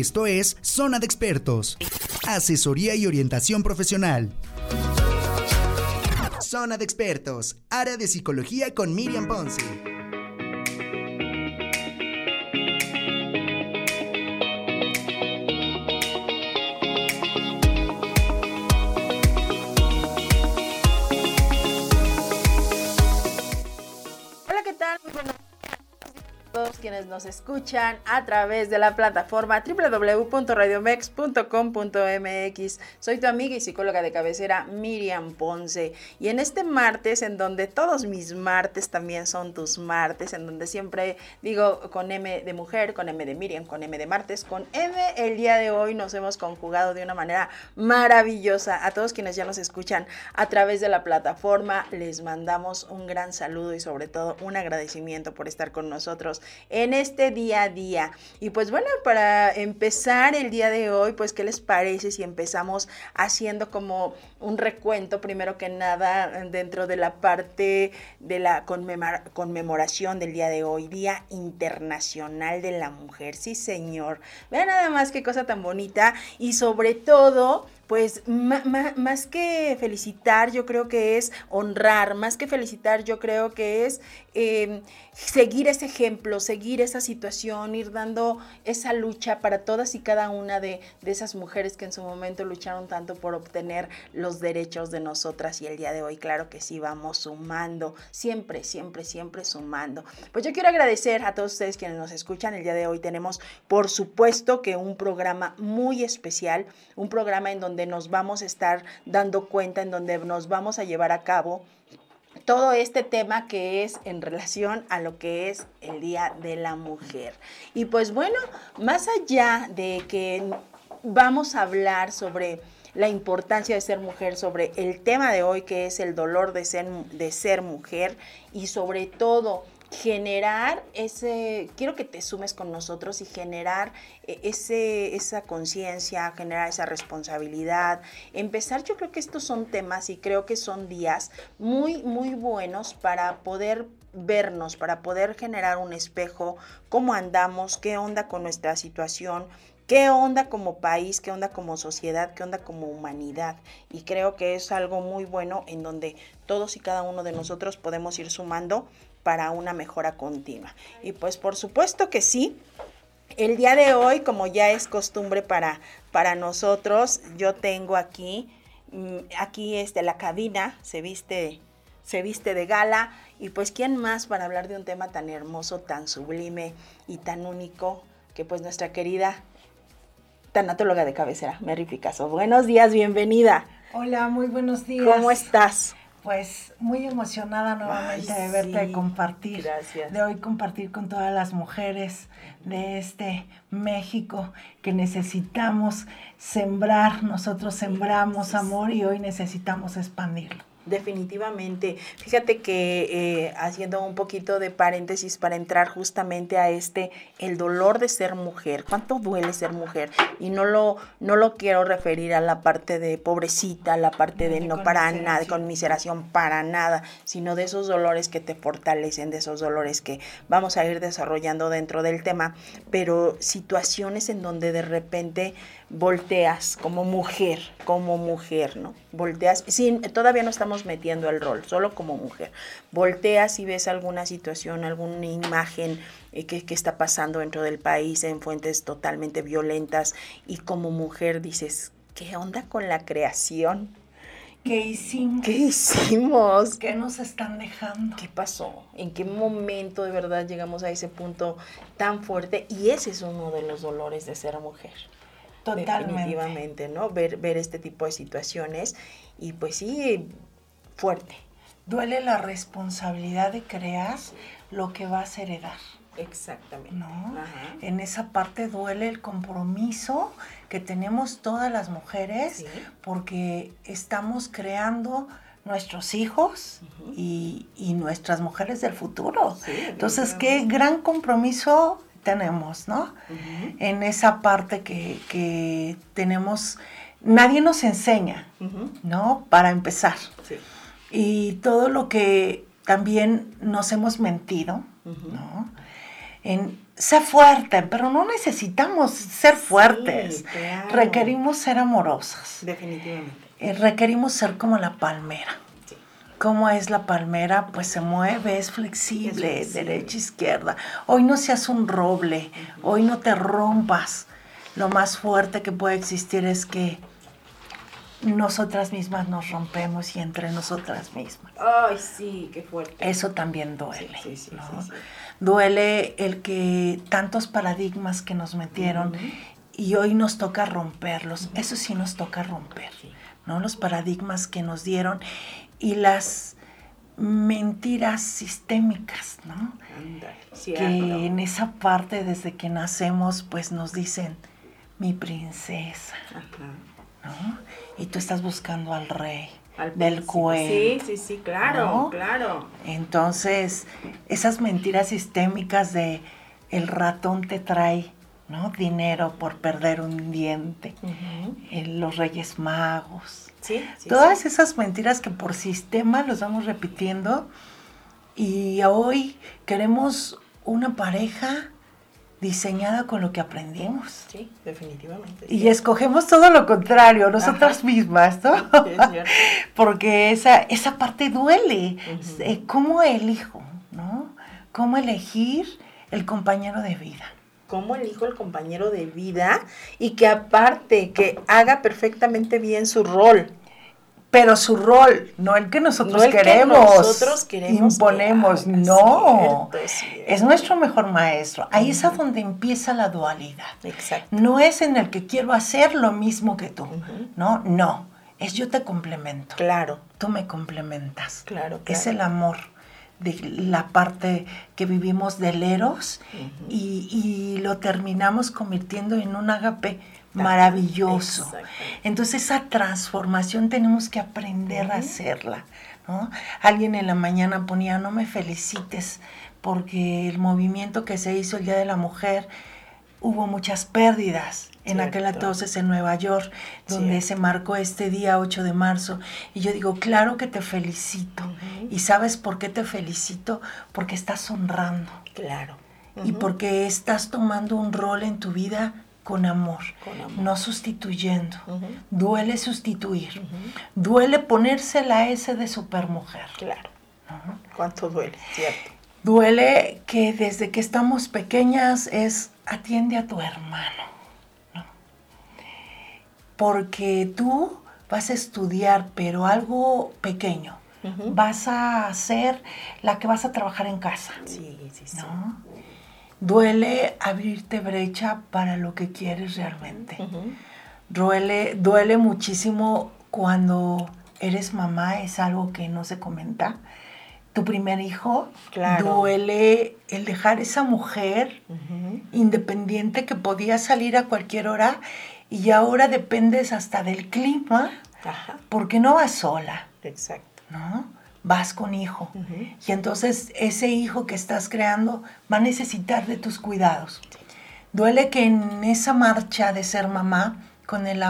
Esto es Zona de Expertos. Asesoría y orientación profesional. Zona de Expertos. Área de Psicología con Miriam Ponce. Nos escuchan a través de la plataforma www.radiomex.com.mx. Soy tu amiga y psicóloga de cabecera Miriam Ponce. Y en este martes, en donde todos mis martes también son tus martes, en donde siempre digo con M de mujer, con M de Miriam, con M de martes, con M, el día de hoy nos hemos conjugado de una manera maravillosa. A todos quienes ya nos escuchan a través de la plataforma, les mandamos un gran saludo y sobre todo un agradecimiento por estar con nosotros en este día a día. Y pues bueno, para empezar el día de hoy, pues ¿qué les parece si empezamos haciendo como un recuento, primero que nada, dentro de la parte de la conmemoración del día de hoy, Día Internacional de la Mujer? Sí, señor. Vean nada más qué cosa tan bonita y sobre todo pues más que felicitar, yo creo que es honrar, más que felicitar, yo creo que es em, seguir ese ejemplo, seguir esa situación, ir dando esa lucha para todas y cada una de, de esas mujeres que en su momento lucharon tanto por obtener los derechos de nosotras y el día de hoy, claro que sí, vamos sumando, siempre, siempre, siempre sumando. Pues yo quiero agradecer a todos ustedes quienes nos escuchan, el día de hoy tenemos, por supuesto, que un programa muy especial, un programa en donde donde nos vamos a estar dando cuenta, en donde nos vamos a llevar a cabo todo este tema que es en relación a lo que es el Día de la Mujer. Y pues bueno, más allá de que vamos a hablar sobre la importancia de ser mujer, sobre el tema de hoy que es el dolor de ser, de ser mujer y sobre todo generar ese, quiero que te sumes con nosotros y generar eh, ese, esa conciencia, generar esa responsabilidad. Empezar, yo creo que estos son temas y creo que son días muy, muy buenos para poder vernos, para poder generar un espejo, cómo andamos, qué onda con nuestra situación, qué onda como país, qué onda como sociedad, qué onda como humanidad. Y creo que es algo muy bueno en donde todos y cada uno de nosotros podemos ir sumando para una mejora continua. Y pues por supuesto que sí. El día de hoy, como ya es costumbre para, para nosotros, yo tengo aquí, mm, aquí este, la cabina, se viste, se viste de gala. Y pues, ¿quién más para hablar de un tema tan hermoso, tan sublime y tan único que pues nuestra querida tanatóloga de cabecera, Mary Picasso? Buenos días, bienvenida. Hola, muy buenos días. ¿Cómo estás? Pues muy emocionada nuevamente de verte, de compartir, Gracias. de hoy compartir con todas las mujeres de este México que necesitamos sembrar, nosotros sembramos amor y hoy necesitamos expandirlo. Definitivamente. Fíjate que eh, haciendo un poquito de paréntesis para entrar justamente a este, el dolor de ser mujer. ¿Cuánto duele ser mujer? Y no lo, no lo quiero referir a la parte de pobrecita, la parte de, no para nada, de conmiseración para nada, sino de esos dolores que te fortalecen, de esos dolores que vamos a ir desarrollando dentro del tema, pero situaciones en donde de repente volteas como mujer, como mujer, ¿no? Volteas, sin, todavía no estamos metiendo el rol, solo como mujer. Volteas y ves alguna situación, alguna imagen eh, que, que, está pasando dentro del país en fuentes totalmente violentas y como mujer dices, ¿qué onda con la creación? ¿Qué hicimos? ¿Qué hicimos? ¿Qué nos están dejando? ¿Qué pasó? ¿En qué momento de verdad llegamos a ese punto tan fuerte? Y ese es uno de los dolores de ser mujer. Totalmente. Definitivamente, ¿no? Ver, ver este tipo de situaciones y pues sí, fuerte. Duele la responsabilidad de crear lo que vas a heredar. Exactamente. ¿No? En esa parte duele el compromiso que tenemos todas las mujeres ¿Sí? porque estamos creando nuestros hijos uh -huh. y, y, nuestras mujeres del futuro. Sí, Entonces, qué gran compromiso tenemos, ¿no? Uh -huh. En esa parte que, que, tenemos, nadie nos enseña, uh -huh. ¿no? Para empezar. Sí. Y todo lo que también nos hemos mentido, ¿no? En, sé fuerte, pero no necesitamos ser fuertes. Sí, claro. Requerimos ser amorosas. Definitivamente. Eh, requerimos ser como la palmera. Sí. ¿Cómo es la palmera? Pues se mueve, es flexible, Es flexible. derecha, izquierda. Hoy no seas un roble, hoy no te rompas. Lo más fuerte que puede existir es que nosotras mismas nos rompemos y entre nosotras mismas. Ay, sí, qué fuerte. Eso también duele. Sí, sí, sí, ¿no? Duele el que tantos paradigmas que nos metieron y hoy nos toca romperlos. Eso sí nos toca romper. ¿no? Los paradigmas que nos dieron y las mentiras sistémicas, ¿no? Ándale, Que cierto. en esa parte desde que nacemos pues nos dicen mi princesa, Ajá. ¿No? Y tú estás buscando al rey Al del cuento. Sí, sí, sí, claro, ¿no? claro. Entonces, esas mentiras sistémicas de el ratón te trae, ¿no? Dinero por perder un diente, eh, los reyes magos. Sí, sí, Todas sí. esas mentiras que por sistema los vamos repitiendo y hoy queremos una pareja diseñada con lo que aprendimos. Sí, definitivamente. Y escogemos todo lo contrario, nosotras Ajá. mismas, ¿no? Sí, es. Porque esa, esa parte duele. Eh, ¿Cómo elijo? ¿No? ¿Cómo elegir el compañero de vida? cómo elijo el compañero de vida y que aparte que haga perfectamente bien su rol. Pero su rol, no el que nosotros No el que queremos. nosotros queremos que Imponemos, haga, no. cierto, cierto. Es nuestro mejor maestro. Ahí es a donde empieza la dualidad. Exacto. No es en el que quiero hacer lo mismo que tú. No, no. Es yo te complemento. Claro, Tú me complementas. claro, Es claro. el amor de la parte que vivimos del eros y, y lo terminamos convirtiendo en un agape maravilloso. Entonces esa transformación tenemos que aprender a hacerla. ¿no? Alguien en la mañana ponía, no me felicites porque el movimiento que se hizo el Día de la Mujer hubo muchas pérdidas en aquel entonces en Nueva York, donde Cierto. se marcó este día 8 de marzo. Y yo digo, claro que te felicito. ¿Y sabes por qué te felicito? Porque estás honrando Claro. y porque estás tomando un rol en tu vida con amor, Con amor. no sustituyendo. Duele sustituir, duele ponerse la S de supermujer. Claro. ¿Cuánto duele? Cierto. Duele que desde que estamos pequeñas es atiende a tu hermano. ¿no? Porque tú vas a estudiar, pero algo pequeño. Vas a ser la que vas a trabajar en casa. Sí, sí, sí. ¿no? Duele abrirte brecha para lo que quieres realmente. Ujú. Duele, duele muchísimo cuando eres mamá, es algo que no se comenta. Tu primer hijo, Claro. duele el dejar esa mujer Ujú. independiente que podía salir a cualquier hora y ahora dependes hasta del clima Ajá. porque no vas sola, Exacto. ¿no? Vas con hijo. Y entonces ese hijo que estás creando va a necesitar de tus cuidados. Duele que en esa marcha de ser mamá, con el,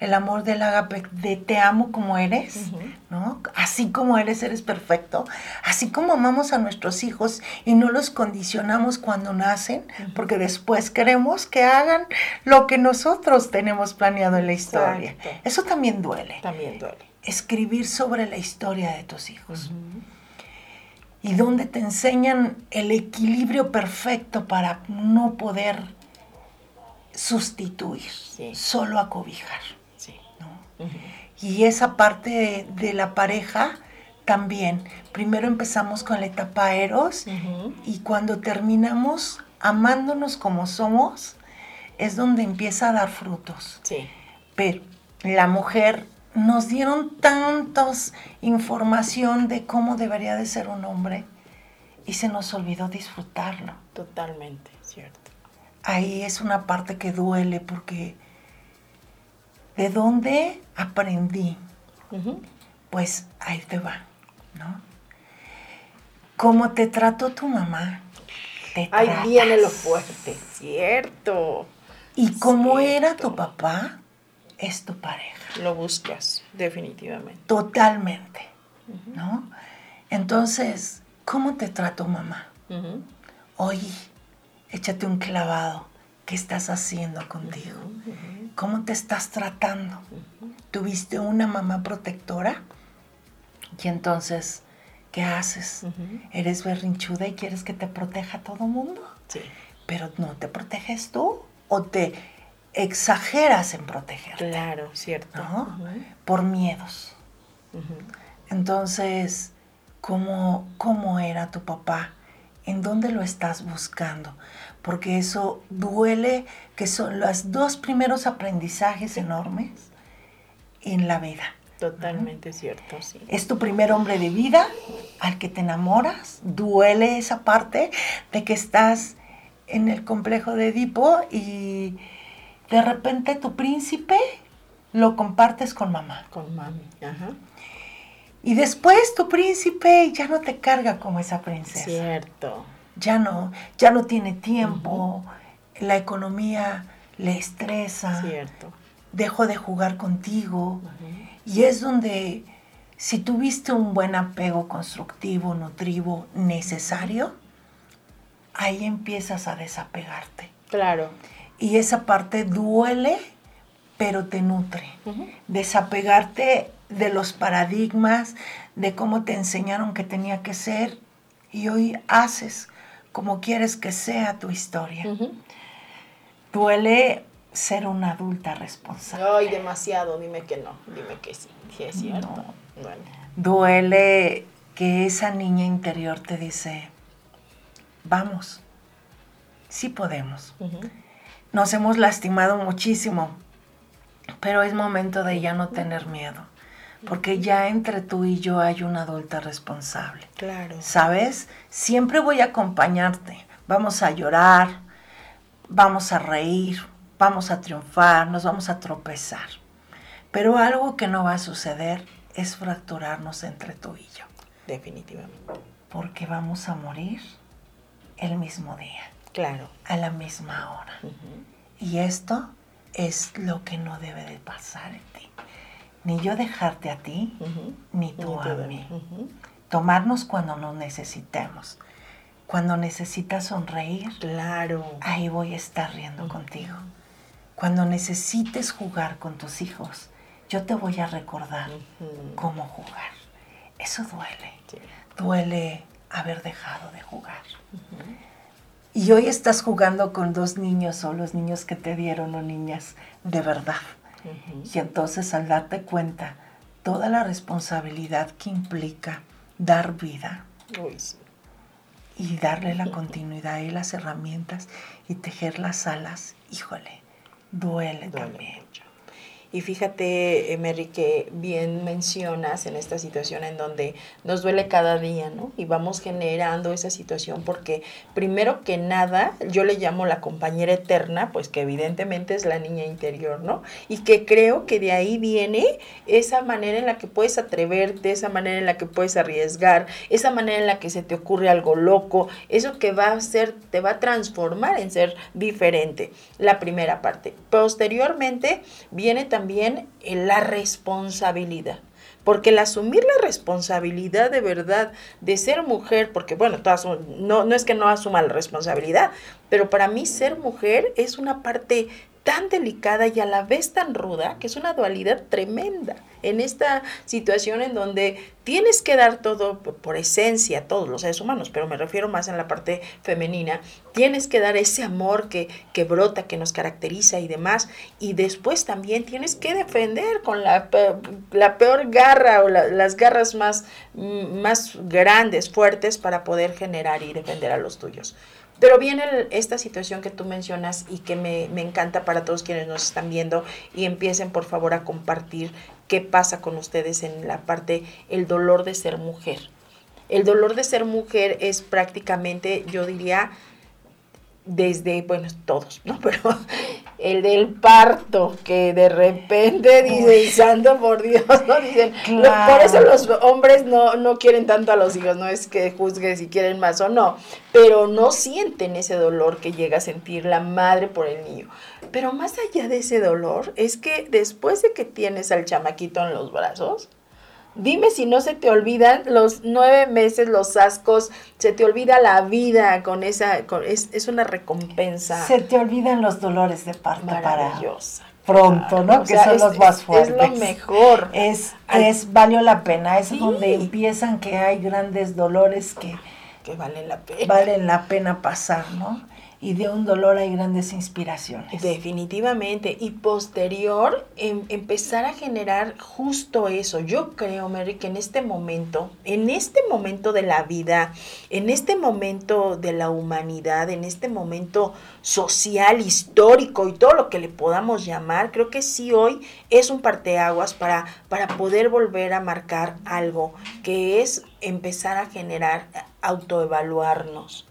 el amor del agape, de te amo como eres. ¿no? Así como eres, eres perfecto. Así como amamos a nuestros hijos y no los condicionamos cuando nacen, porque después queremos que hagan lo que nosotros tenemos planeado en la historia. Exacto. Eso también duele. También duele. Escribir sobre la historia de tus hijos y donde te enseñan el equilibrio perfecto para no poder sustituir, Sí. solo acobijar. Sí. Y esa parte de, de la pareja también. Primero empezamos con la etapa eros y cuando terminamos amándonos como somos, es donde empieza a dar frutos. Sí. Pero la mujer nos dieron tantas información de cómo debería de ser un hombre y se nos olvidó disfrutarlo. Totalmente, cierto. Ahí es una parte que duele porque ¿de dónde aprendí? Pues ahí te va, ¿no? ¿Cómo te trató tu mamá? Te Ahí tratas. viene lo fuerte, cierto. Y como era tu papá, es tu pareja. Lo buscas, definitivamente. Totalmente, ¿no? Entonces, ¿cómo te trató mamá? Hoy échate un clavado. ¿Qué estás haciendo contigo? ¿Cómo te estás tratando? ¿Tuviste una mamá protectora? Y entonces, ¿qué haces? ¿Eres berrinchuda y quieres que te proteja todo mundo? Sí. Pero no te proteges tú o te exageras en protegerte. Claro, cierto. ¿no? Por miedos. Entonces, ¿cómo, ¿cómo era tu papá? ¿En dónde lo estás buscando? Porque eso duele, que son los dos primeros aprendizajes enormes en la vida. Totalmente cierto, sí. Es tu primer hombre de vida al que te enamoras. Duele esa parte de que estás en el complejo de Edipo y de repente tu príncipe lo compartes con mamá. Con mami, ajá. Y después tu príncipe ya no te carga como esa princesa. Cierto. Ya no, ya no tiene tiempo, la economía le estresa. Cierto. Dejo de jugar contigo. Y es donde, si tuviste un buen apego constructivo, nutrivo, necesario, ahí empiezas a desapegarte. Claro. Y esa parte duele, pero te nutre. Desapegarte de los paradigmas, de cómo te enseñaron que tenía que ser, y hoy haces como quieres que sea tu historia. Duele ser una adulta responsable. Ay, demasiado, dime que no, dime que sí, sí es cierto. Duele que esa niña interior te dice, vamos, sí podemos. Nos hemos lastimado muchísimo, pero es momento de ya no tener miedo, porque ya entre tú y yo hay una adulta responsable. Claro. ¿Sabes? Siempre voy a acompañarte. Vamos a llorar, vamos a reír, vamos a triunfar, nos vamos a tropezar. Pero algo que no va a suceder es fracturarnos entre tú y yo. Definitivamente. Porque vamos a morir el mismo día. Claro. A la misma hora. Y esto es lo que no debe de pasar en ti. Ni yo dejarte a ti, ni tú a mí. Tomarnos cuando nos necesitemos. Cuando necesitas sonreír, claro. ahí voy a estar riendo contigo. Cuando necesites jugar con tus hijos, yo te voy a recordar cómo jugar. Eso duele. Duele haber dejado de jugar. Y hoy estás jugando con dos niños o los niños que te dieron o niñas de verdad. Y entonces al darte cuenta toda la responsabilidad que implica dar vida y darle la continuidad y las herramientas y tejer las alas, híjole, duele, también. Y fíjate, Emery, que bien mencionas en esta situación en donde nos duele cada día, ¿no? Y vamos generando esa situación porque primero que nada, yo le llamo la compañera eterna, pues que evidentemente es la niña interior, ¿no? Y que creo que de ahí viene esa manera en la que puedes atreverte, esa manera en la que puedes arriesgar, esa manera en la que se te ocurre algo loco, eso que va a ser, te va a transformar en ser diferente. La primera parte. Posteriormente viene también la responsabilidad. Porque el asumir la responsabilidad de verdad de ser mujer, porque bueno, no, no es que no asuma la responsabilidad, pero para mí ser mujer es una parte tan delicada y a la vez tan ruda, que es una dualidad tremenda en esta situación en donde tienes que dar todo por esencia, todos los seres humanos, pero me refiero más en la parte femenina, tienes que dar ese amor que, que brota, que nos caracteriza y demás, y después también tienes que defender con la, la peor garra o las garras más, más grandes, fuertes para poder generar y defender a los tuyos. Pero viene esta situación que tú mencionas y que me, me, encanta para todos quienes nos están viendo y empiecen por favor a compartir qué pasa con ustedes en la parte, el dolor de ser mujer. El dolor de ser mujer es prácticamente, yo diría, desde, bueno, todos, ¿no? Pero el del parto, que de repente dicen, santo por Dios, ¿no? Dicen, por eso los hombres no, no quieren tanto a los hijos, no es que juzguen si quieren más o no, pero no sienten ese dolor que llega a sentir la madre por el niño. Pero más allá de ese dolor, es que después de que tienes al chamaquito en los brazos, dime si no se te olvidan los nueve meses, los ascos, se te olvida la vida con esa, es, es, una recompensa. Se te olvidan los dolores de parto maravillosa. pronto, ¿no? que son los más fuertes. Es lo mejor. Es, es, valió la pena, es donde empiezan que hay grandes dolores que, que valen la pena. Valen la pena pasar, ¿no? Y de un dolor hay grandes inspiraciones. Definitivamente. Y posterior, em, empezar a generar justo eso. Yo creo, Mary, que en este momento, en este momento de la vida, en este momento de la humanidad, en este momento social, histórico y todo lo que le podamos llamar, creo que sí hoy es un parteaguas para, para poder volver a marcar algo, que es empezar a generar, autoevaluarnos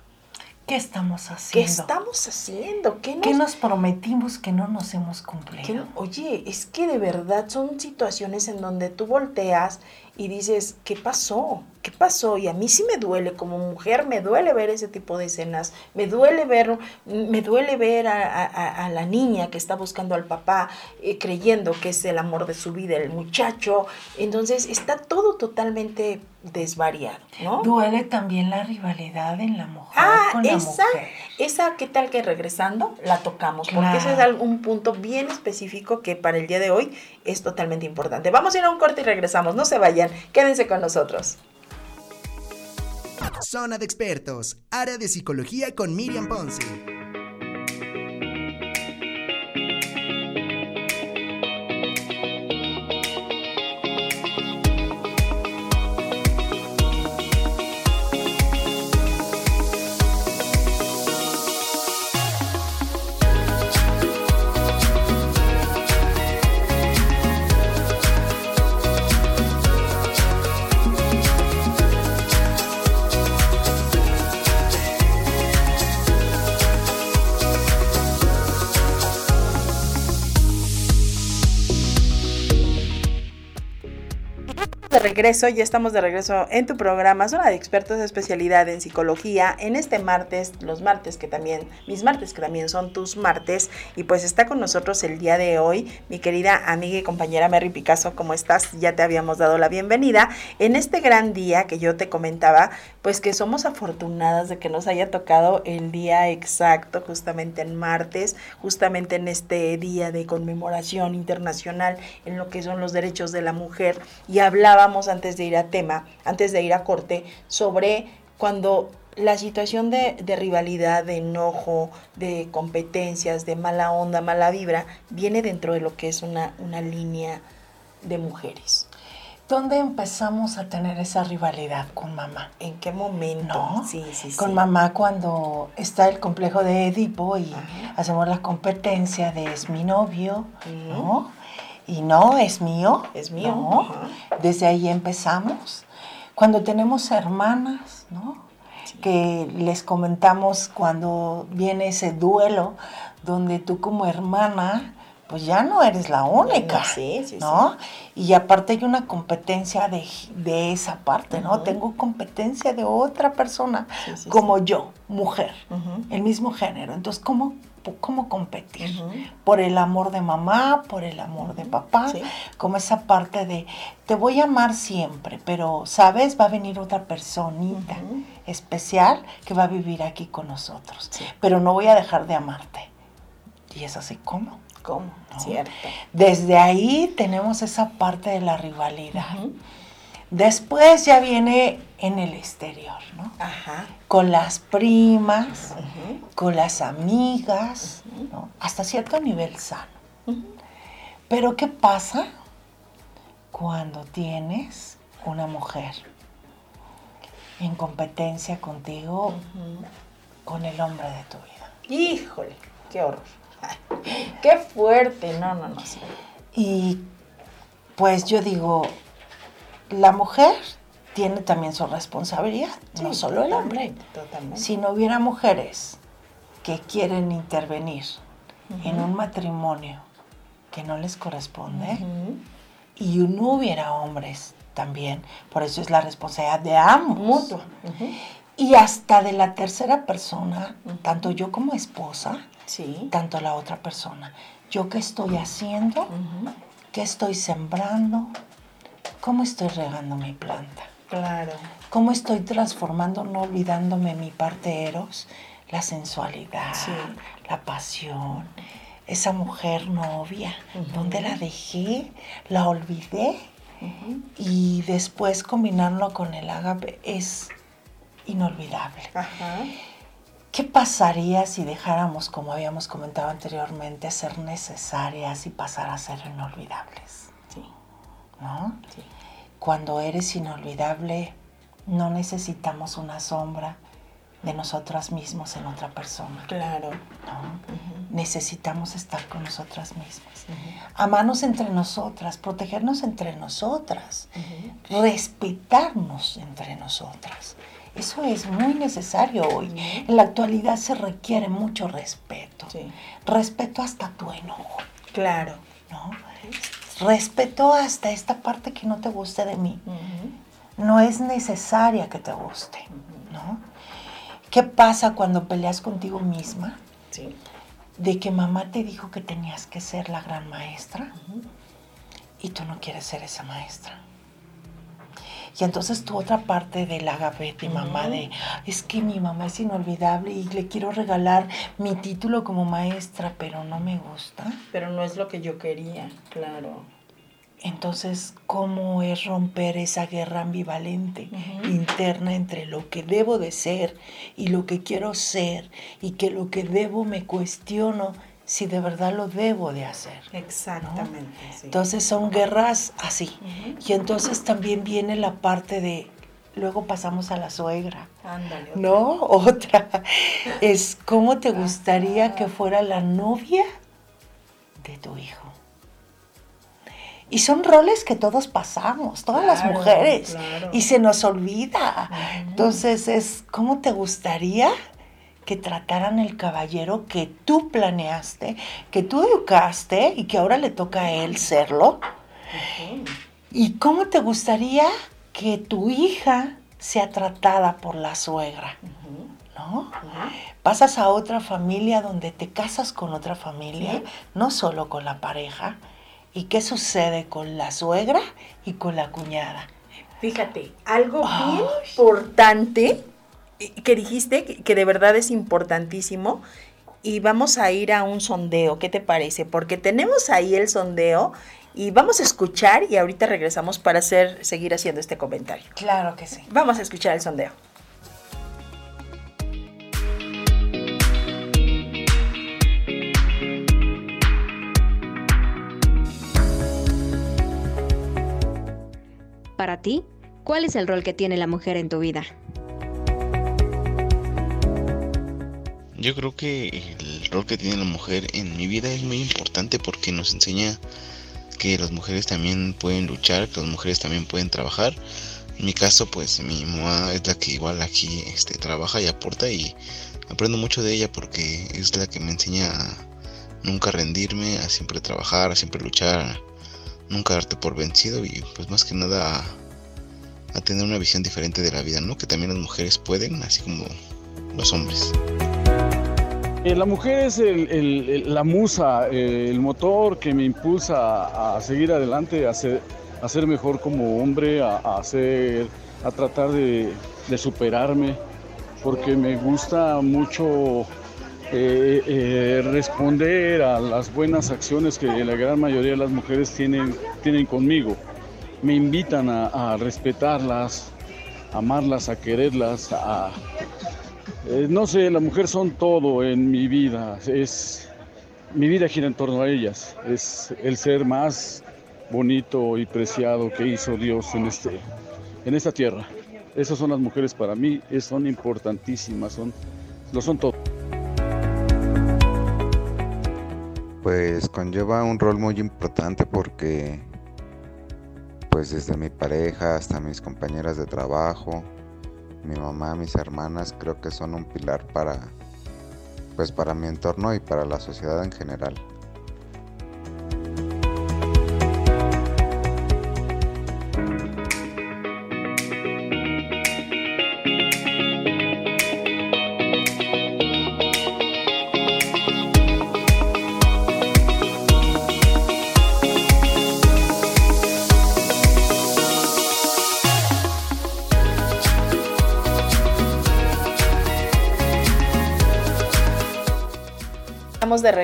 ¿Qué estamos haciendo? ¿Qué estamos haciendo? ¿Qué nos, prometimos que no nos hemos cumplido? oye, es que de verdad son situaciones en donde tú volteas y dices, ¿qué pasó? ¿Qué pasó? Y a mí sí me duele, como mujer, me duele ver ese tipo de escenas, me duele ver, me duele ver a, la niña que está buscando al papá, eh, creyendo que es el amor de su vida, el muchacho. Entonces está todo totalmente desvariado, ¿no? Duele también la rivalidad en la mujer. Ah, con esa, la esa, ¿qué tal que regresando la tocamos? Porque ese es un punto bien específico que para el día de hoy es totalmente importante. Vamos a ir a un corte y regresamos, no se vayan, quédense con nosotros. Zona de expertos, área de psicología con Miriam Ponce. Regreso, ya estamos de regreso en tu programa, Zona de Expertos de Especialidad en Psicología, en este martes, los martes que también, mis martes que también son tus martes, y pues está con nosotros el día de hoy mi querida amiga y compañera Mary Picasso, ¿cómo estás? Ya te habíamos dado la bienvenida en este gran día que yo te comentaba, pues que somos afortunadas de que nos haya tocado el día exacto, justamente en martes, justamente en este día de conmemoración internacional en lo que son los derechos de la mujer, y hablábamos antes de ir a tema, antes de ir a corte, sobre cuando la situación de, rivalidad, de enojo, de competencias, de mala onda, mala vibra, viene dentro de lo que es una, una línea de mujeres. ¿Dónde empezamos a tener esa rivalidad con mamá? ¿En qué momento? ¿No? Sí, sí, con mamá cuando está el complejo de Edipo y hacemos la competencia de es mi novio, ¿no? Y no, es mío. Es mío. ¿no? Desde ahí empezamos. Cuando tenemos hermanas, ¿no? Que les comentamos cuando viene ese duelo, donde tú como hermana, pues ya no eres la única, sí, sí, ¿no? Y aparte hay una competencia de, esa parte, ¿no? Tengo competencia de otra persona como yo, mujer, el mismo género. Entonces, ¿cómo cómo competir. Por el amor de mamá, por el amor de papá, como esa parte de te voy a amar siempre, pero sabes, va a venir otra personita especial que va a vivir aquí con nosotros. Pero no voy a dejar de amarte. Y es así como. ¿Cómo? Cierto. Desde ahí tenemos esa parte de la rivalidad. Después ya viene en el exterior, ¿no? Ajá. Con las primas, con las amigas, ¿no? Hasta cierto nivel sano. Pero ¿qué pasa cuando tienes una mujer en competencia contigo con el hombre de tu vida? Híjole, qué horror. qué fuerte, no, no, no. Y pues yo digo, la mujer tiene también su responsabilidad, no solo el hombre. Si no hubiera mujeres que quieren intervenir en un matrimonio que no les corresponde y no hubiera hombres también, por eso es la responsabilidad de ambos. Mutua. Y hasta de la tercera persona, tanto yo como esposa, tanto la otra persona. Yo qué estoy haciendo, qué estoy sembrando, ¿cómo estoy regando mi planta? Claro. ¿Cómo estoy transformando, no olvidándome mi parte eros, la sensualidad, la pasión? Esa mujer novia, ¿dónde la dejé? ¿La olvidé? Y después combinarlo con el agape es inolvidable. ¿Qué pasaría si dejáramos, como habíamos comentado anteriormente, ser necesarias y pasar a ser inolvidables? Sí. ¿No? Sí. Cuando eres inolvidable, no necesitamos una sombra de nosotras mismos en otra persona. Claro. Necesitamos estar con nosotras mismas. Amarnos entre nosotras, protegernos entre nosotras, respetarnos entre nosotras. Eso es muy necesario hoy. En la actualidad se requiere mucho respeto. Respeto hasta tu enojo. Claro. ¿no? Respeto hasta esta parte que no te guste de mí. No es necesaria que te guste, ¿no? ¿Qué pasa cuando peleas contigo misma? Sí. De que mamá te dijo que tenías que ser la gran maestra y tú no quieres ser esa maestra. Y entonces tu otra parte del agape de mamá, de es que mi mamá es inolvidable y le quiero regalar mi título como maestra, pero no me gusta. Pero no es lo que yo quería, claro. Entonces, ¿cómo es romper esa guerra ambivalente interna entre lo que debo de ser y lo que quiero ser y que lo que debo me cuestiono si de verdad lo debo de hacer. Exactamente. Entonces son guerras así. Y entonces también viene la parte de, luego pasamos a la suegra. Ándale. ¿No? Otra. Es cómo te gustaría que fuera la novia de tu hijo. Y son roles que todos pasamos, todas las mujeres, y se nos olvida. Entonces es, ¿cómo te gustaría que trataran el caballero que tú planeaste, que tú educaste y que ahora le toca a él serlo. ¿Y cómo te gustaría que tu hija sea tratada por la suegra? ¿No? Pasas a otra familia donde te casas con otra familia, no solo con la pareja. ¿Y qué sucede con la suegra y con la cuñada? Fíjate, algo bien importante que dijiste que de verdad es importantísimo y vamos a ir a un sondeo, ¿qué te parece? Porque tenemos ahí el sondeo y vamos a escuchar y ahorita regresamos para hacer, seguir haciendo este comentario. Claro que sí. Vamos a escuchar el sondeo. Para ti, ¿cuál es el rol que tiene la mujer en tu vida? Yo creo que el rol que tiene la mujer en mi vida es muy importante porque nos enseña que las mujeres también pueden luchar, que las mujeres también pueden trabajar. En mi caso, pues mi mamá es la que igual aquí este, trabaja y aporta y aprendo mucho de ella porque es la que me enseña a nunca rendirme, a siempre trabajar, a siempre luchar, nunca darte por vencido y pues más que nada a, a tener una visión diferente de la vida, ¿no? Que también las mujeres pueden, así como los hombres. Eh, la mujer es la musa, eh, el motor que me impulsa a, seguir adelante, a ser, mejor como hombre, a, hacer, a tratar de, superarme, porque me gusta mucho eh, responder a las buenas acciones que la gran mayoría de las mujeres tienen, conmigo. Me invitan a respetarlas, a amarlas, a quererlas, a eh, no sé, la mujer son todo en mi vida. Es, mi vida gira en torno a ellas. Es el ser más bonito y preciado que hizo Dios en, este, en esta tierra. Esas son las mujeres para mí, son importantísimas, son, lo son todo. Pues conlleva un rol muy importante porque pues desde mi pareja hasta mis compañeras de trabajo, mi mamá, mis hermanas creo que son un pilar para pues para mi entorno y para la sociedad en general.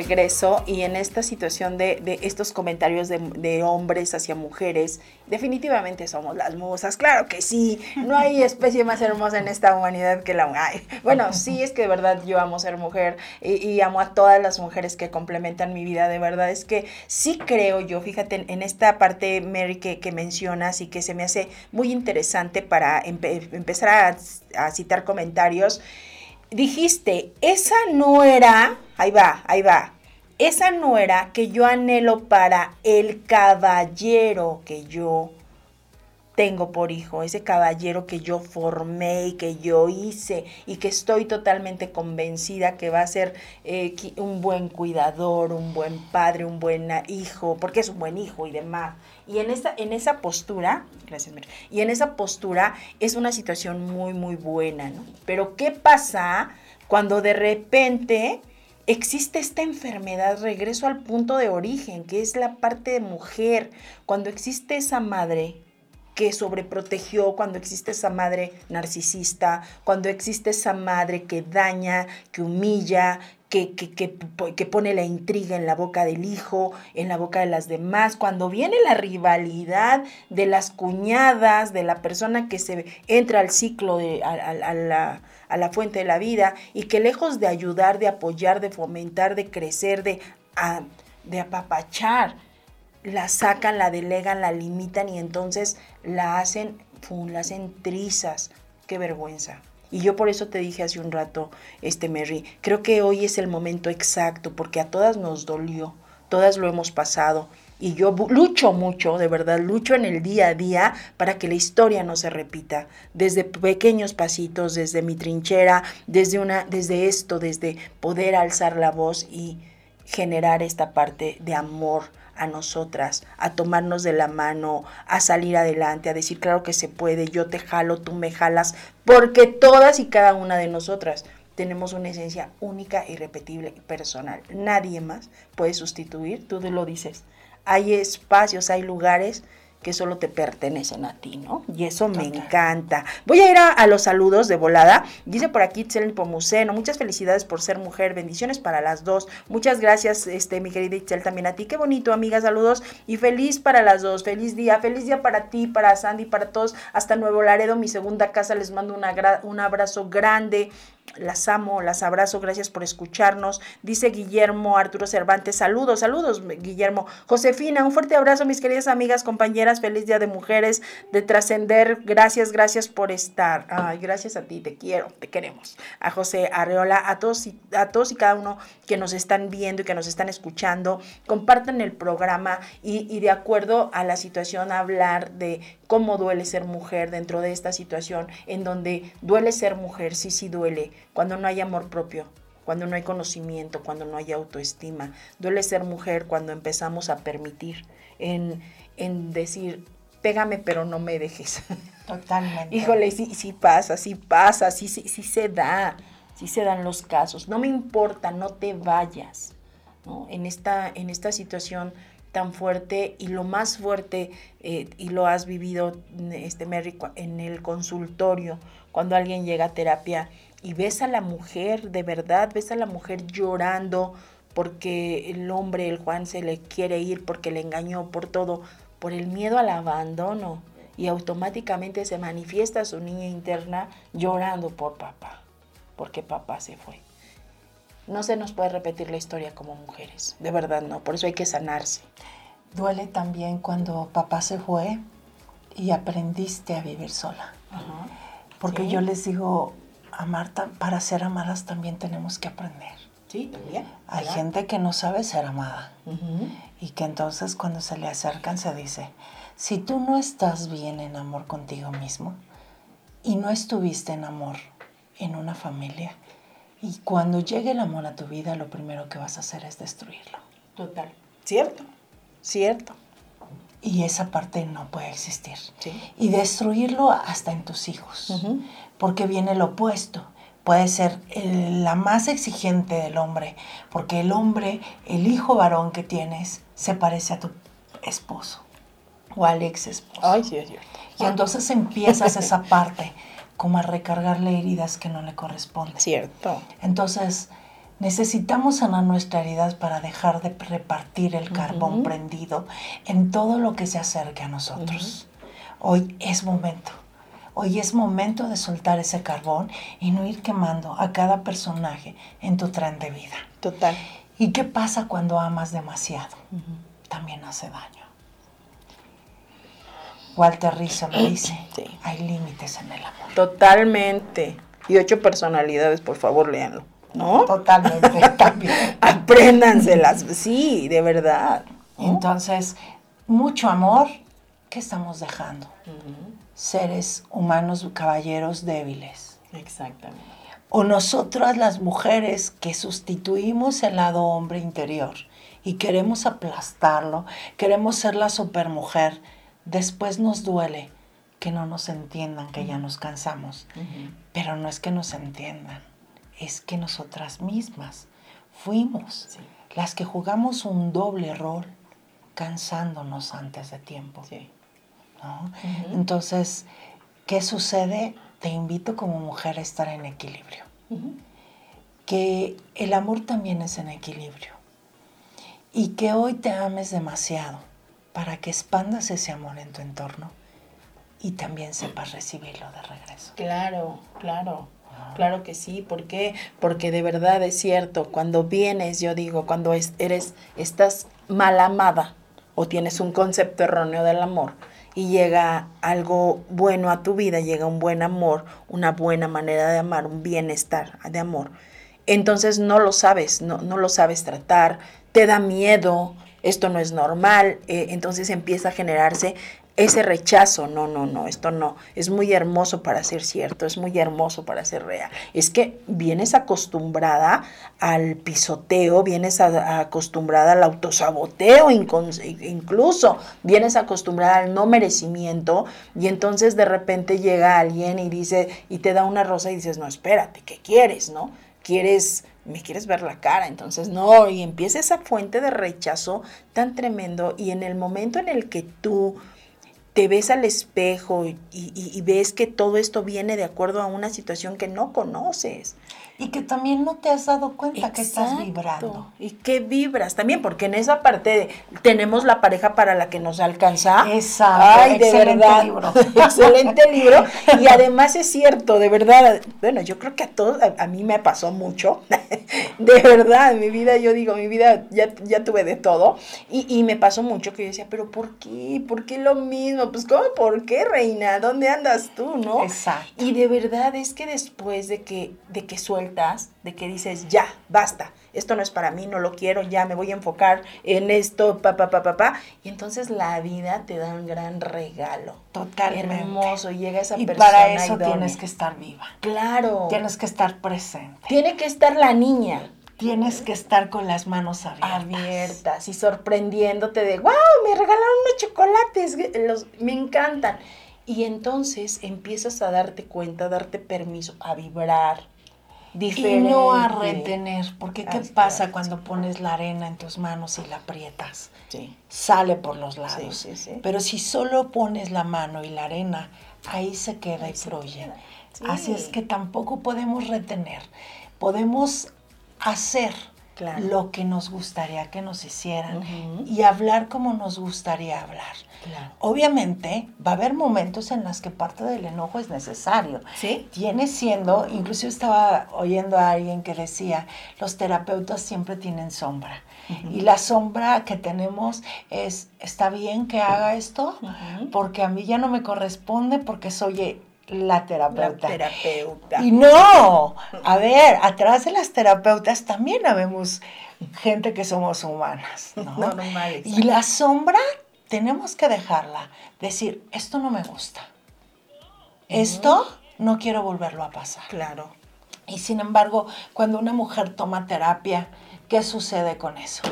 Regreso y en esta situación de, estos comentarios de, hombres hacia mujeres, definitivamente somos las musas, claro que sí, no hay especie más hermosa en esta humanidad que la mujer. Bueno, sí es que de verdad yo amo ser mujer y, amo a todas las mujeres que complementan mi vida, de verdad es que sí creo yo, fíjate, en, esta parte, Mary, que, mencionas y que se me hace muy interesante para empezar a citar comentarios dijiste, esa no era, ahí va, ahí va, esa no era que yo anhelo para el caballero que yo tengo por hijo, ese caballero que yo formé y que yo hice y que estoy totalmente convencida que va a ser eh, un buen cuidador, un buen padre, un buen hijo, porque es un buen hijo y demás. Y en esa, en esa postura, gracias, y en esa postura es una situación muy, muy buena, ¿no? Pero ¿qué pasa cuando de repente existe esta enfermedad, regreso al punto de origen, que es la parte de mujer, cuando existe esa madre que sobreprotegió, cuando existe esa madre narcisista, cuando existe esa madre que daña, que humilla, que, que, pone la intriga en la boca del hijo, en la boca de las demás, cuando viene la rivalidad de las cuñadas, de la persona que se entra al ciclo, de, a, la, a la fuente de la vida, y que lejos de ayudar, de apoyar, de fomentar, de crecer, de, de apapachar, la sacan, la delegan, la limitan y entonces la hacen, la hacen trizas. Qué vergüenza. Y yo por eso te dije hace un rato, este Mary, creo que hoy es el momento exacto porque a todas nos dolió, todas lo hemos pasado. Y yo lucho mucho, de verdad, lucho en el día a día para que la historia no se repita. Desde pequeños pasitos, desde mi trinchera, desde, una, desde esto, desde poder alzar la voz y generar esta parte de amor a nosotras, a tomarnos de la mano, a salir adelante, a decir, claro que se puede, yo te jalo, tú me jalas, porque todas y cada una de nosotras tenemos una esencia única, irrepetible y personal. Nadie más puede sustituir, tú lo dices. Hay espacios, hay lugares que solo te pertenecen a ti, ¿no? Y eso me encanta. Voy a ir a, los saludos de volada. Dice por aquí Itzel Pomuceno, muchas felicidades por ser mujer, bendiciones para las dos. Muchas gracias, este, mi querida Itzel, también a ti. Qué bonito, amiga, saludos y feliz para las dos. Feliz día, feliz día para ti, para Sandy, para todos. Hasta Nuevo Laredo, mi segunda casa, les mando un abrazo grande las amo, las abrazo, gracias por escucharnos. Dice Guillermo Arturo Cervantes, saludos, saludos Guillermo. Josefina, un fuerte abrazo mis queridas amigas, compañeras, feliz Día de Mujeres, de trascender, gracias, gracias por estar. Gracias a ti, te quiero, te queremos. A José Arreola, a todos y, a todos y cada uno que nos están viendo y que nos están escuchando, compartan el programa y de acuerdo a la situación hablar de cómo duele ser mujer dentro de esta situación en donde duele ser mujer, sí, sí duele, cuando no hay amor propio, cuando no hay conocimiento, cuando no hay autoestima. Duele ser mujer cuando empezamos a permitir, en, en decir, pégame pero no me dejes. Totalmente. Híjole, sí, sí pasa, sí pasa, sí, sí, sí se da, sí se dan los casos. No me importa, no te vayas. ¿no? En, esta, en esta situación tan fuerte y lo más fuerte, eh, y lo has vivido, este, Mary, en el consultorio, cuando alguien llega a terapia y ves a la mujer, de verdad, ves a la mujer llorando porque el hombre, el Juan, se le quiere ir, porque le engañó por todo, por el miedo al abandono. Y automáticamente se manifiesta su niña interna llorando por papá, porque papá se fue. No se nos puede repetir la historia como mujeres, de verdad no, por eso hay que sanarse. Duele también cuando papá se fue y aprendiste a vivir sola. Porque yo les digo, a Marta, para ser amadas también tenemos que aprender. Sí, también. Hay gente que no sabe ser amada y que entonces cuando se le acercan se dice, si tú no estás bien en amor contigo mismo y no estuviste en amor en una familia, y cuando llegue el amor a tu vida, lo primero que vas a hacer es destruirlo. Total. Cierto, cierto. Y esa parte no puede existir. Y destruirlo hasta en tus hijos. Porque viene lo opuesto. Puede ser la más exigente del hombre. Porque el hombre, el hijo varón que tienes, se parece a tu esposo. O al ex esposo. Ay, sí, es cierto. Y entonces empiezas esa parte como a recargarle heridas que no le corresponden. Cierto. Entonces, Necesitamos sanar nuestra herida para dejar de repartir el carbón prendido en todo lo que se acerque a nosotros. Hoy es momento. Hoy es momento de soltar ese carbón y no ir quemando a cada personaje en tu tren de vida. Total. ¿Y qué pasa cuando amas demasiado? También hace daño. Walter Rizzo lo dice, hay límites en el amor. Totalmente. Y ocho personalidades, por favor, léanlo. ¿No? Totalmente, también. Apréndanselas, sí, de verdad. Entonces, mucho amor, ¿qué estamos dejando? Seres humanos, caballeros débiles. Exactamente. O nosotras las mujeres que sustituimos el lado hombre interior y queremos aplastarlo, queremos ser la supermujer, después nos duele que no nos entiendan, que ya nos cansamos. Pero no es que nos entiendan, es que nosotras mismas fuimos las que jugamos un doble rol cansándonos antes de tiempo. Entonces, ¿qué sucede? Te invito como mujer a estar en equilibrio. Que el amor también es en equilibrio. Y que hoy te ames demasiado para que expandas ese amor en tu entorno y también sepas recibirlo de regreso. Claro, claro. Claro que sí, ¿por qué? Porque de verdad es cierto, cuando vienes, yo digo, cuando eres, estás mal amada o tienes un concepto erróneo del amor y llega algo bueno a tu vida, llega un buen amor, una buena manera de amar, un bienestar de amor, entonces no lo sabes, no, no lo sabes tratar, te da miedo, esto no es normal, eh, entonces empieza a generarse ese rechazo, no, no, no, esto no, es muy hermoso para ser cierto, es muy hermoso para ser real. Es que vienes acostumbrada al pisoteo, vienes acostumbrada al autosaboteo incluso, vienes acostumbrada al no merecimiento y entonces de repente llega alguien y dice, y te da una rosa y dices, no, espérate, ¿qué quieres, no? ¿Quieres me quieres ver la cara, entonces no, y empieza esa fuente de rechazo tan tremendo y en el momento en el que tú te ves al espejo y, ves que todo esto viene de acuerdo a una situación que no conoces. Y que también no te has dado cuenta que estás vibrando. Y que vibras también, porque en esa parte tenemos la pareja para la que nos alcanza. Exacto. Ay, de verdad. Libro. excelente libro. Y además es cierto, de verdad. Bueno, yo creo que a todos, a, mí me pasó mucho. de verdad, mi vida, yo digo, mi vida ya, ya tuve de todo. Y, y me pasó mucho que yo decía, pero ¿por qué? ¿Por qué lo mismo? Pues, ¿cómo? ¿Por qué, reina? ¿Dónde andas tú, no? Exacto. Y de verdad es que después de que, de que sueltas de que dices, ya, basta, esto no es para mí, no lo quiero, ya me voy a enfocar en esto, pa, pa, pa, pa, pa. Y entonces la vida te da un gran regalo. Totalmente. Hermoso, llega esa y persona. Y para eso tienes que estar viva. Claro. Tienes que estar presente. Tiene que estar la niña. Tienes que estar con las manos abiertas. Abiertas y sorprendiéndote de, wow, me regalaron unos chocolates, los, me encantan. Y entonces empiezas a darte cuenta, a darte permiso, a vibrar, y no a retener, porque ¿qué pasa cuando pones la arena en tus manos y la aprietas? Sí. Sale por los lados. Pero si solo pones la mano y la arena, ahí se queda y fluye. Así es que tampoco podemos retener. Podemos hacer lo que nos gustaría que nos hicieran y hablar como nos gustaría hablar. Obviamente va a haber momentos en los que parte del enojo es necesario. ¿Sí? Tiene siendo, incluso estaba oyendo a alguien que decía, los terapeutas siempre tienen sombra. Y la sombra que tenemos es, ¿está bien que haga esto? Porque a mí ya no me corresponde porque soy la terapeuta. La terapeuta. Y no, a ver, atrás de las terapeutas también habemos gente que somos humanas. ¿no? Normales. Y la sombra tenemos que dejarla. Decir, esto no me gusta. Esto no quiero volverlo a pasar. Claro. Y sin embargo, cuando una mujer toma terapia, ¿qué sucede con eso?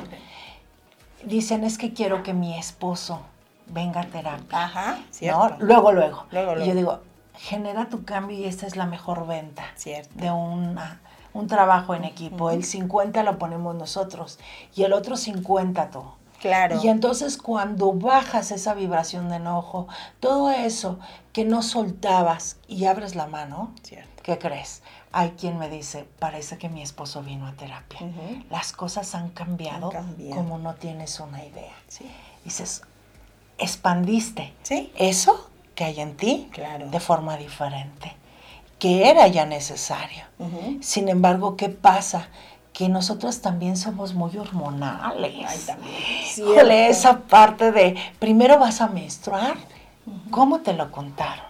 Dicen, es que quiero que mi esposo venga a terapia. Ajá, cierto. Luego, luego. Y yo digo, genera tu cambio y esta es la mejor venta cierto. de una, un trabajo en equipo. El 50 lo ponemos nosotros y el otro 50 tú. Claro. Y entonces cuando bajas esa vibración de enojo, todo eso que no soltabas y abres la mano, Cierto. ¿qué crees? Hay quien me dice, parece que mi esposo vino a terapia. Las cosas han cambiado, como no tienes una idea. Dices, expandiste eso que hay en ti de forma diferente, que era ya necesario. Sin embargo, ¿qué pasa? que nosotros también somos muy hormonales. Ay, también. esa parte de primero vas a menstruar, ¿cómo te lo contaron?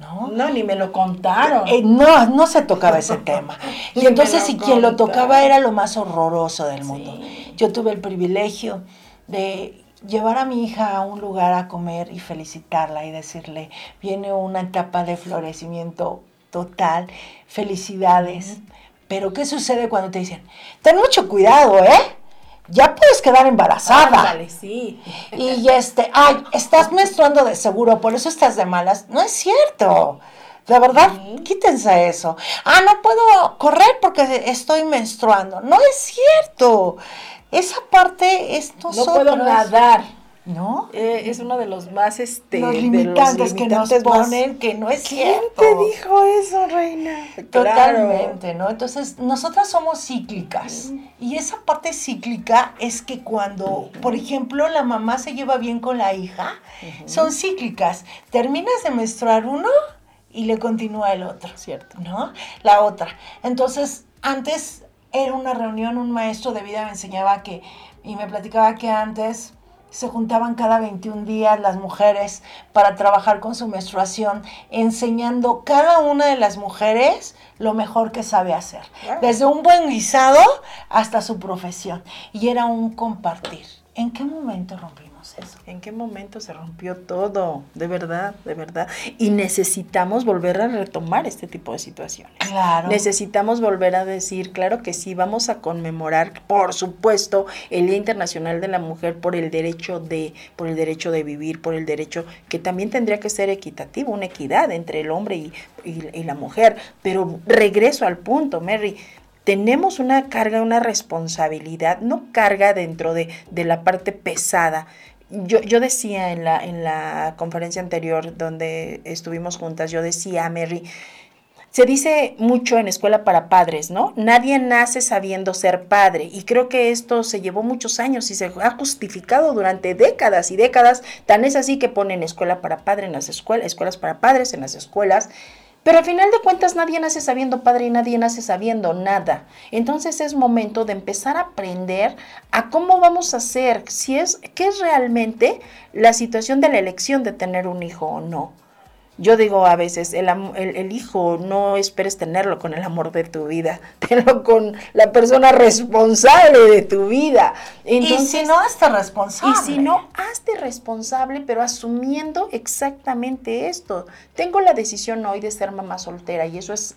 ¿No? no, ni me lo contaron. Eh, no, no se tocaba ese tema. Y entonces, si quien lo tocaba era lo más horroroso del mundo. Yo tuve el privilegio de llevar a mi hija a un lugar a comer y felicitarla y decirle, viene una etapa de florecimiento total, felicidades. Pero ¿qué sucede cuando te dicen, ten mucho cuidado, ¿eh? Ya puedes quedar embarazada. sí. Y este, ay, estás menstruando de seguro, por eso estás de malas. No es cierto. De verdad, quítense eso. Ah, no puedo correr porque estoy menstruando. No es cierto. Esa parte es nosotros. No puedo nadar. ¿No? Eh, es uno de los más este los limitantes, que nos ponen que no es cierto. ¿Quién te dijo eso, reina? Totalmente, ¿no? Entonces, nosotras somos cíclicas. Y esa parte cíclica es que cuando, por ejemplo, la mamá se lleva bien con la hija, son cíclicas. Terminas de menstruar uno y le continúa el otro. Cierto. ¿No? La otra. Entonces, antes era una reunión, un maestro de vida me enseñaba que, y me platicaba que antes se juntaban cada 21 días las mujeres para trabajar con su menstruación, enseñando cada una de las mujeres lo mejor que sabe hacer, desde un buen guisado hasta su profesión. Y era un compartir. ¿En qué momento rompimos? ¿En qué momento se rompió todo? De verdad, de verdad. Y necesitamos volver a retomar este tipo de situaciones. Claro. Necesitamos volver a decir, claro que sí, vamos a conmemorar, por supuesto, el Día Internacional de la Mujer por el derecho de, por el derecho de vivir, por el derecho que también tendría que ser equitativo, una equidad entre el hombre y, y la mujer. Pero regreso al punto, Mary tenemos una carga, una responsabilidad, no carga dentro de, de la parte pesada, yo, yo decía en la, en la conferencia anterior donde estuvimos juntas, yo decía, Mary, se dice mucho en escuela para padres, ¿no? Nadie nace sabiendo ser padre y creo que esto se llevó muchos años y se ha justificado durante décadas y décadas. Tan es así que ponen escuela para padres en las escuelas, escuelas para padres en las escuelas pero al final de cuentas nadie nace sabiendo padre y nadie nace sabiendo nada. Entonces es momento de empezar a aprender a cómo vamos a hacer, si es, qué es realmente la situación de la elección de tener un hijo o no. Yo digo a veces, el, el, hijo no esperes tenerlo con el amor de tu vida, tenlo con la persona responsable de tu vida. y si no, hazte responsable. Y si no, hazte responsable, pero asumiendo exactamente esto. Tengo la decisión hoy de ser mamá soltera y eso es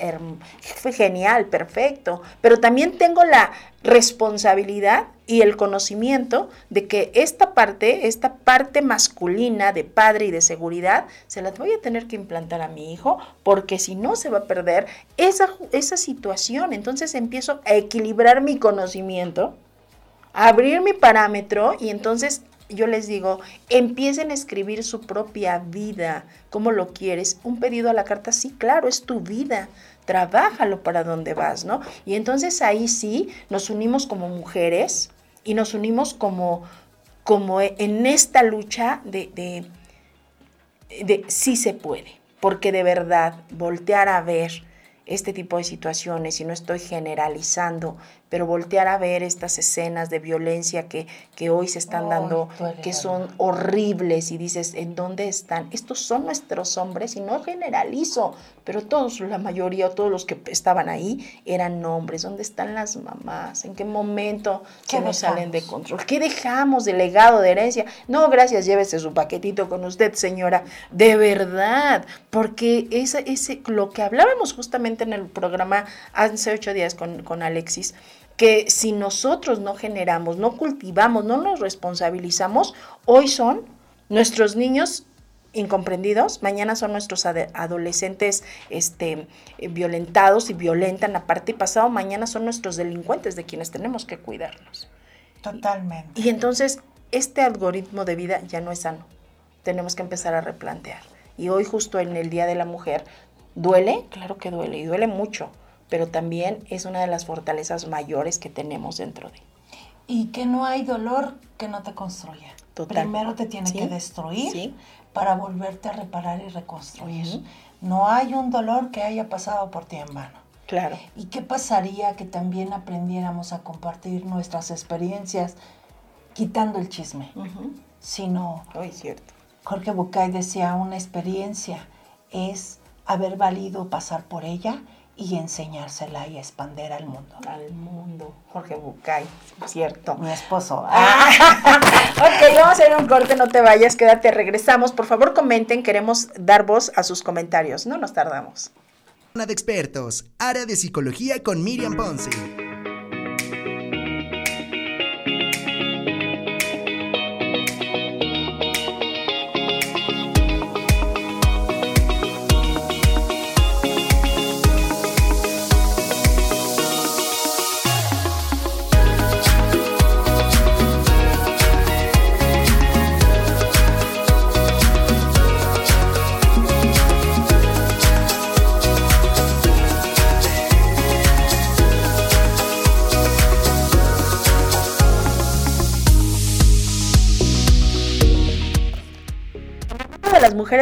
genial, perfecto, pero también tengo la responsabilidad y el conocimiento de que esta parte, esta parte masculina de padre y de seguridad, se las voy a tener que implantar a mi hijo, porque si no se va a perder esa, esa situación. Entonces empiezo a equilibrar mi conocimiento, a abrir mi parámetro y entonces yo les digo, empiecen a escribir su propia vida, como lo quieres. Un pedido a la carta, sí, claro, es tu vida trabájalo para donde vas, ¿no? Y entonces ahí sí nos unimos como mujeres y nos unimos como, como en esta lucha de, de, se puede, porque de verdad voltear a ver este tipo de situaciones, y no estoy generalizando, pero voltear a ver estas escenas de violencia que, que hoy se están dando, que son horribles, y dices, ¿en dónde están? Estos son nuestros hombres, y no generalizo, pero todos, la mayoría, todos los que estaban ahí, eran hombres. ¿Dónde están las mamás? ¿En qué momento se nos salen de control? ¿Qué dejamos de legado, de herencia? No, gracias, llévese su paquetito con usted, señora, de verdad, porque ese, ese, lo que hablábamos justamente en el programa hace ocho días con, con Alexis, que si nosotros no generamos, no cultivamos, no nos responsabilizamos, hoy son nuestros niños incomprendidos, mañana son nuestros adolescentes este, violentados y violentan aparte y pasado mañana son nuestros delincuentes de quienes tenemos que cuidarnos. Totalmente. Y, y entonces este algoritmo de vida ya no es sano. Tenemos que empezar a replantear. Y hoy justo en el Día de la Mujer ¿Duele? Claro que duele y duele mucho, pero también es una de las fortalezas mayores que tenemos dentro de. Y que no hay dolor que no te construya. Primero te tiene que destruir para volverte a reparar y reconstruir. No hay un dolor que haya pasado por ti en vano. Claro. ¿Y qué pasaría que también aprendiéramos a compartir nuestras experiencias quitando el chisme? Sino, Ay, cierto. Jorge Bucay decía, una experiencia es haber valido pasar por ella y enseñársela y expander al mundo. Al mundo. Jorge Bucay, cierto. Mi esposo. Ah. ok, vamos a hacer un corte, no te vayas, quédate, regresamos. Por favor, comenten, queremos dar voz a sus comentarios, no nos tardamos. de expertos, área de psicología con Miriam Ponce.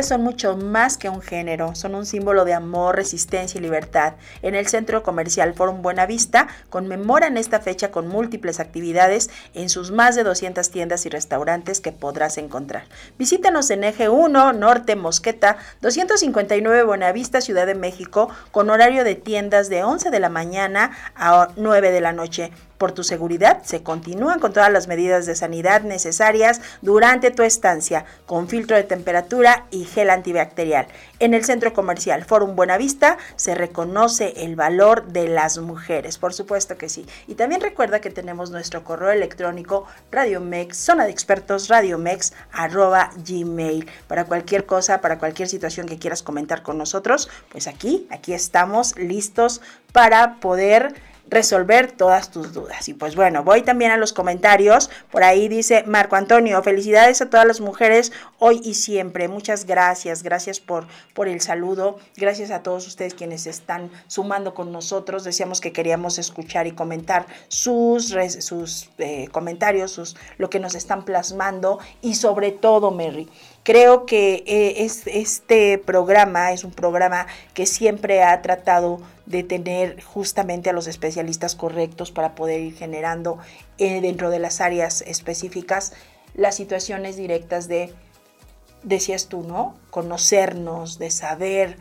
Son mucho más que un género, son un símbolo de amor, resistencia y libertad. En el Centro Comercial Forum Buenavista conmemoran esta fecha con múltiples actividades en sus más de 200 tiendas y restaurantes que podrás encontrar. Visítanos en Eje 1, Norte Mosqueta, 259 Buenavista, Ciudad de México, con horario de tiendas de 11 de la mañana a 9 de la noche. Por tu seguridad, se continúan con todas las medidas de sanidad necesarias durante tu estancia, con filtro de temperatura y gel antibacterial. En el centro comercial Forum Buenavista se reconoce el valor de las mujeres, por supuesto que sí. Y también recuerda que tenemos nuestro correo electrónico radiomex, zona de expertos radiomex, arroba gmail. Para cualquier cosa, para cualquier situación que quieras comentar con nosotros, pues aquí, aquí estamos listos para poder resolver todas tus dudas. Y pues bueno, voy también a los comentarios. Por ahí dice Marco Antonio, felicidades a todas las mujeres hoy y siempre. Muchas gracias, gracias por, por el saludo. Gracias a todos ustedes quienes están sumando con nosotros. Decíamos que queríamos escuchar y comentar sus, sus eh, comentarios, sus, lo que nos están plasmando y sobre todo, Mary Creo que eh, este programa es un programa que siempre ha tratado de tener justamente a los especialistas correctos para poder ir generando eh, dentro de las áreas específicas las situaciones directas de, decías tú, ¿no? Conocernos, de saber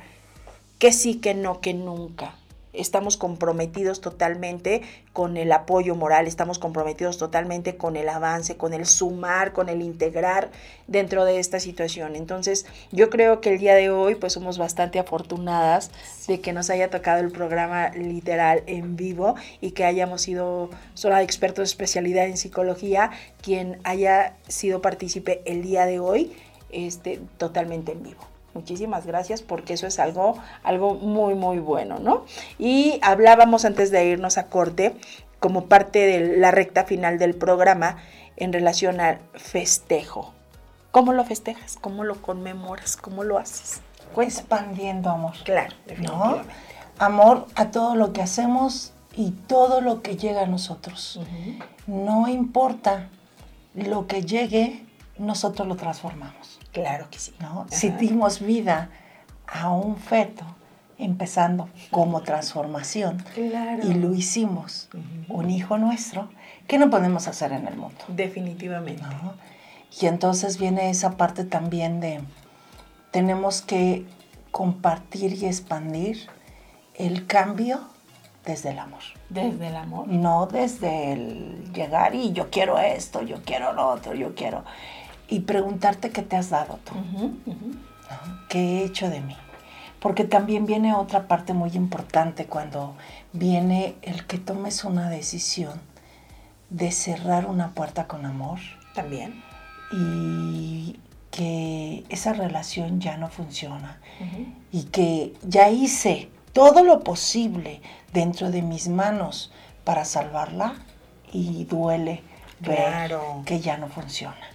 que sí, que no, que nunca estamos comprometidos totalmente con el apoyo moral, estamos comprometidos totalmente con el avance, con el sumar, con el integrar dentro de esta situación. Entonces, yo creo que el día de hoy pues somos bastante afortunadas de que nos haya tocado el programa literal en vivo y que hayamos sido solo expertos de especialidad en psicología quien haya sido partícipe el día de hoy este totalmente en vivo. Muchísimas gracias porque eso es algo, algo muy, muy bueno, ¿no? Y hablábamos antes de irnos a corte, como parte de la recta final del programa, en relación al festejo. ¿Cómo lo festejas? ¿Cómo lo conmemoras? ¿Cómo lo haces? Expandiendo amor. Claro, definitivamente. Amor a todo lo que hacemos y todo lo que llega a nosotros. No importa lo que llegue, nosotros lo transformamos. Claro que sí. ¿no? Si dimos vida a un feto, empezando como transformación, y lo hicimos, un hijo nuestro, ¿qué no podemos hacer en el mundo? Definitivamente. Y entonces viene esa parte también de, tenemos que compartir y expandir el cambio desde el amor. Desde el amor. No desde el llegar y yo quiero esto, yo quiero lo otro, yo quiero y preguntarte qué te has dado tú, qué he hecho de mí. Porque también viene otra parte muy importante cuando viene el que tomes una decisión de cerrar una puerta con amor. También. Y que esa relación ya no funciona. Y que ya hice todo lo posible dentro de mis manos para salvarla y duele ver que ya no funciona.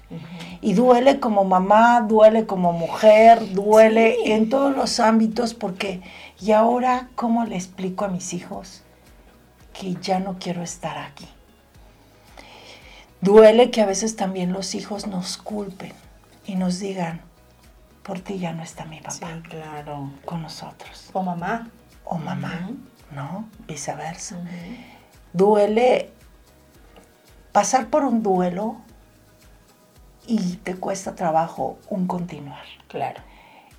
Y duele como mamá, duele como mujer, duele en todos los ámbitos porque, ¿y ahora cómo le explico a mis hijos que ya no quiero estar aquí? Duele que a veces también los hijos nos culpen y nos digan, por ti ya no está mi papá. claro. Con nosotros. O mamá. O mamá, ¿no? Viceversa. Duele pasar por un duelo y te cuesta trabajo un continuar. Claro.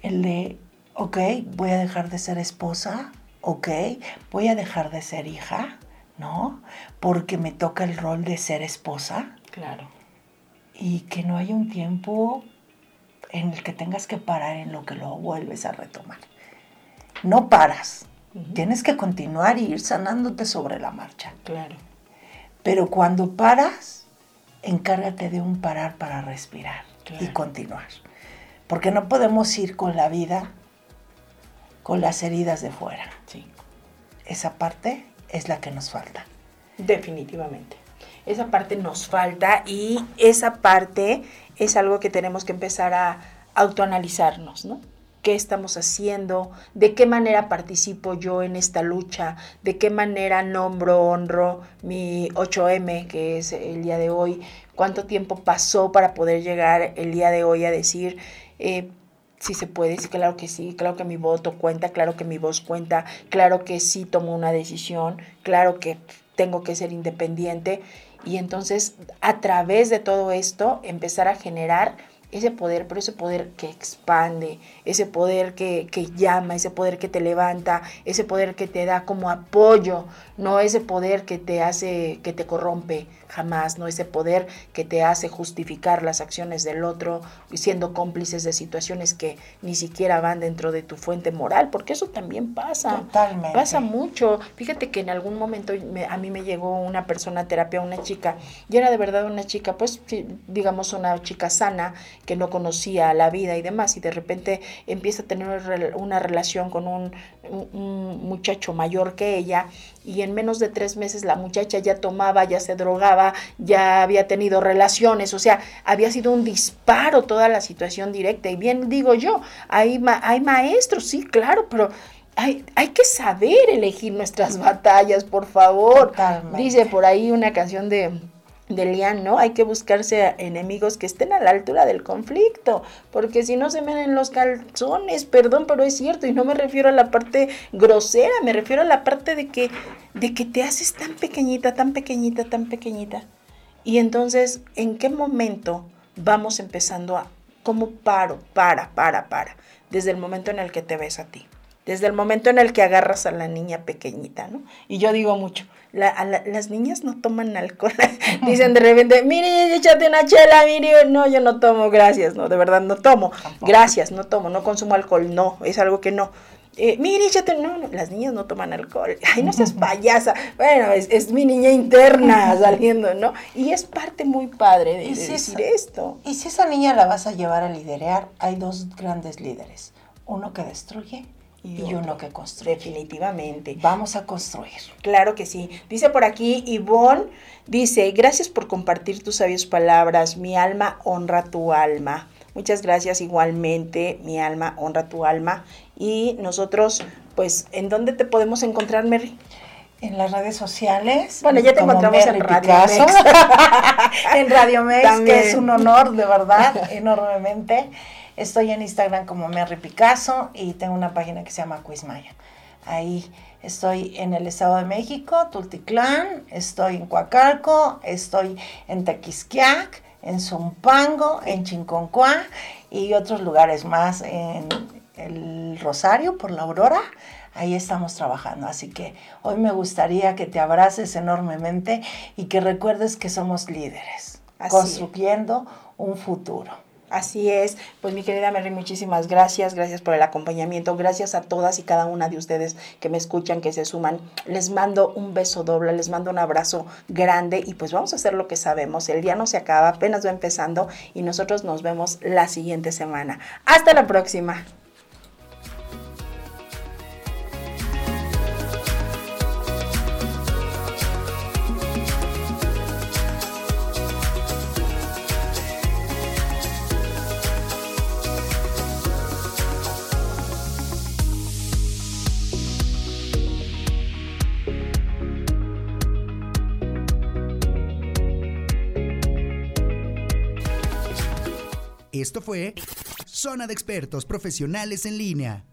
El de, ok, voy a dejar de ser esposa, ok, voy a dejar de ser hija, ¿no? Porque me toca el rol de ser esposa. Claro. Y que no haya un tiempo en el que tengas que parar en lo que luego vuelves a retomar. No paras. Tienes que continuar y ir sanándote sobre la marcha. Claro. Pero cuando paras, encárgate de un parar para respirar y continuar. Porque no podemos ir con la vida con las heridas de fuera. Sí. Esa parte es la que nos falta. Definitivamente. Esa parte nos falta y esa parte es algo que tenemos que empezar a autoanalizarnos, ¿no? ¿Qué estamos haciendo? ¿De qué manera participo yo en esta lucha? ¿De qué manera nombro, honro mi 8M, que es el día de hoy? ¿Cuánto tiempo pasó para poder llegar el día de hoy a decir, eh, si se puede, sí, claro que sí, claro que mi voto cuenta, claro que mi voz cuenta, claro que sí tomo una decisión, claro que tengo que ser independiente y entonces a través de todo esto empezar a generar ese poder, pero ese poder que expande, ese poder que, que, llama, ese poder que te levanta, ese poder que te da como apoyo, no ese poder que te hace, que te corrompe, jamás, ¿no? Ese poder que te hace justificar las acciones del otro, siendo cómplices de situaciones que ni siquiera van dentro de tu fuente moral, porque eso también pasa. Totalmente. Pasa mucho. Fíjate que en algún momento a mí me llegó una persona a terapia, una chica, y era de verdad una chica, pues digamos una chica sana, que no conocía la vida y demás, y de repente empieza a tener una relación con un, un muchacho mayor que ella, y en menos de tres meses la muchacha ya tomaba, ya se drogaba, ya había tenido relaciones, o sea, había sido un disparo toda la situación directa. Y bien digo yo, hay, hay maestros, sí, claro, pero hay, hay, que saber elegir nuestras batallas, por favor. Dice por ahí una canción de de Lian, ¿no? Hay que buscarse enemigos que estén a la altura del conflicto, porque si no se me en los calzones, perdón, pero es cierto, y no me refiero a la parte grosera, me refiero a la parte de que, de que te haces tan pequeñita, tan pequeñita, tan pequeñita. Y entonces, ¿en qué momento vamos empezando a, cómo paro, para, para, para, desde el momento en el que te ves a ti? desde el momento en el que agarras a la niña pequeñita, ¿no? Y yo digo mucho, las niñas no toman alcohol. Dicen de repente, mire, échate una chela, mire, no, yo no tomo, gracias, no, de verdad no tomo, gracias, no tomo, no consumo alcohol, no, es algo que no. Eh, mire, échate, no, no, las niñas no toman alcohol. Ay, no seas payasa. Bueno, es, mi niña interna saliendo, ¿no? Y es parte muy padre de, decir esto. Y si esa niña la vas a llevar a liderar, hay dos grandes líderes. Uno que destruye y, uno que construye. Definitivamente. Vamos a construir. Claro que sí. Dice por aquí Ivonne, dice, gracias por compartir tus sabias palabras. Mi alma honra tu alma. Muchas gracias igualmente. Mi alma honra tu alma. Y nosotros, pues, ¿en dónde te podemos encontrar, Mary? En las redes sociales. Bueno, ya te encontramos en Radio Mex. en Radio Mex, que es un honor, de verdad, enormemente. Estoy en Instagram como Merry Picasso y tengo una página que se llama Quizmaya. Ahí estoy en el Estado de México, Tultitlán, estoy en Coacalco, estoy en Tequisquiac, en Zumpango, en Chinconcuá y otros lugares más en el Rosario por la Aurora. Ahí estamos trabajando. Así que hoy me gustaría que te abraces enormemente y que recuerdes que somos líderes, construyendo un futuro. Así es, pues mi querida Mary, muchísimas gracias, gracias por el acompañamiento, gracias a todas y cada una de ustedes que me escuchan, que se suman. Les mando un beso doble, les mando un abrazo grande y pues vamos a hacer lo que sabemos. El día no se acaba, apenas va empezando y nosotros nos vemos la siguiente semana. Hasta la próxima. Esto fue Zona de Expertos Profesionales en Línea.